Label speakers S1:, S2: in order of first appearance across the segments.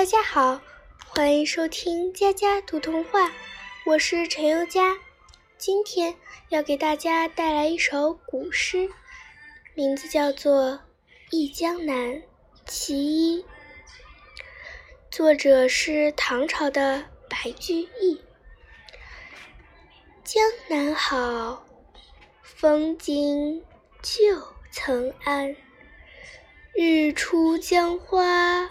S1: 大家好，欢迎收听佳佳读童话，我是陈宥佳。今天要给大家带来一首古诗，名字叫做《忆江南·其一》，作者是唐朝的白居易。江南好，风景旧曾谙。日出江花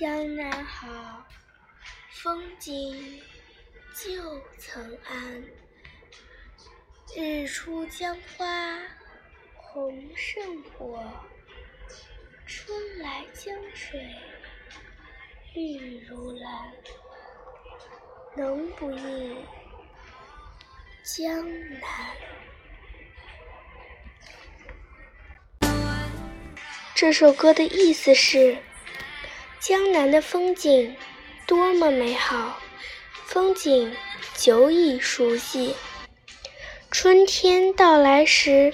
S1: 江南好，风景旧曾谙。日出江花红胜火，春来江水绿如蓝。能不忆江南？这首歌的意思是：江南的风景多么美好，风景久已熟悉。春天到来时，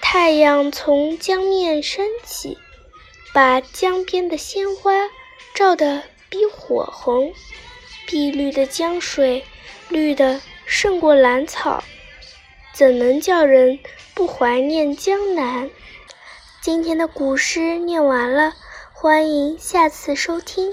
S1: 太阳从江面升起，把江边的鲜花照得比火红，碧绿的江水绿得胜过兰草，怎能叫人不怀念江南？今天的古诗念完了，欢迎下次收听。